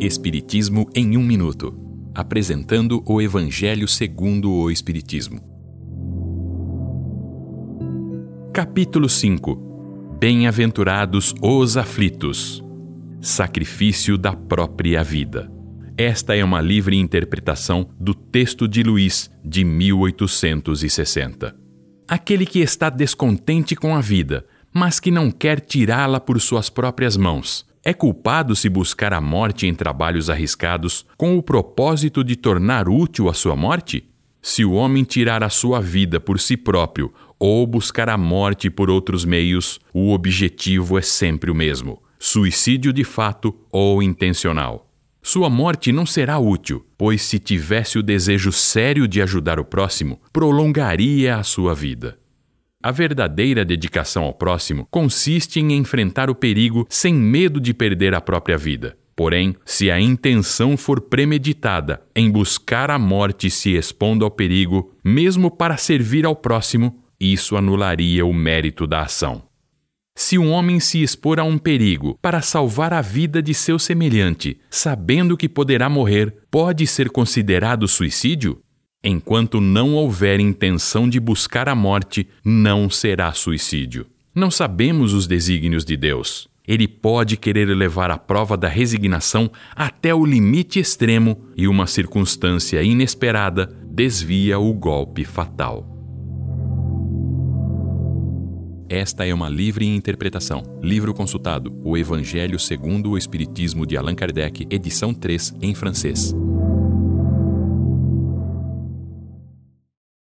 Espiritismo em um minuto, apresentando o Evangelho segundo o Espiritismo. Capítulo 5. Bem-aventurados os aflitos. Sacrifício da própria vida. Esta é uma livre interpretação do texto de Luís de 1860. Aquele que está descontente com a vida, mas que não quer tirá-la por suas próprias mãos, é culpado se buscar a morte em trabalhos arriscados com o propósito de tornar útil a sua morte? Se o homem tirar a sua vida por si próprio ou buscar a morte por outros meios, o objetivo é sempre o mesmo: suicídio de fato ou intencional. Sua morte não será útil, pois se tivesse o desejo sério de ajudar o próximo, prolongaria a sua vida. A verdadeira dedicação ao próximo consiste em enfrentar o perigo sem medo de perder a própria vida. Porém, se a intenção for premeditada em buscar a morte se expondo ao perigo, mesmo para servir ao próximo, isso anularia o mérito da ação. Se um homem se expor a um perigo para salvar a vida de seu semelhante, sabendo que poderá morrer, pode ser considerado suicídio? Enquanto não houver intenção de buscar a morte, não será suicídio. Não sabemos os desígnios de Deus. Ele pode querer levar a prova da resignação até o limite extremo e uma circunstância inesperada desvia o golpe fatal. Esta é uma livre interpretação. Livro consultado: O Evangelho segundo o Espiritismo de Allan Kardec, edição 3, em francês.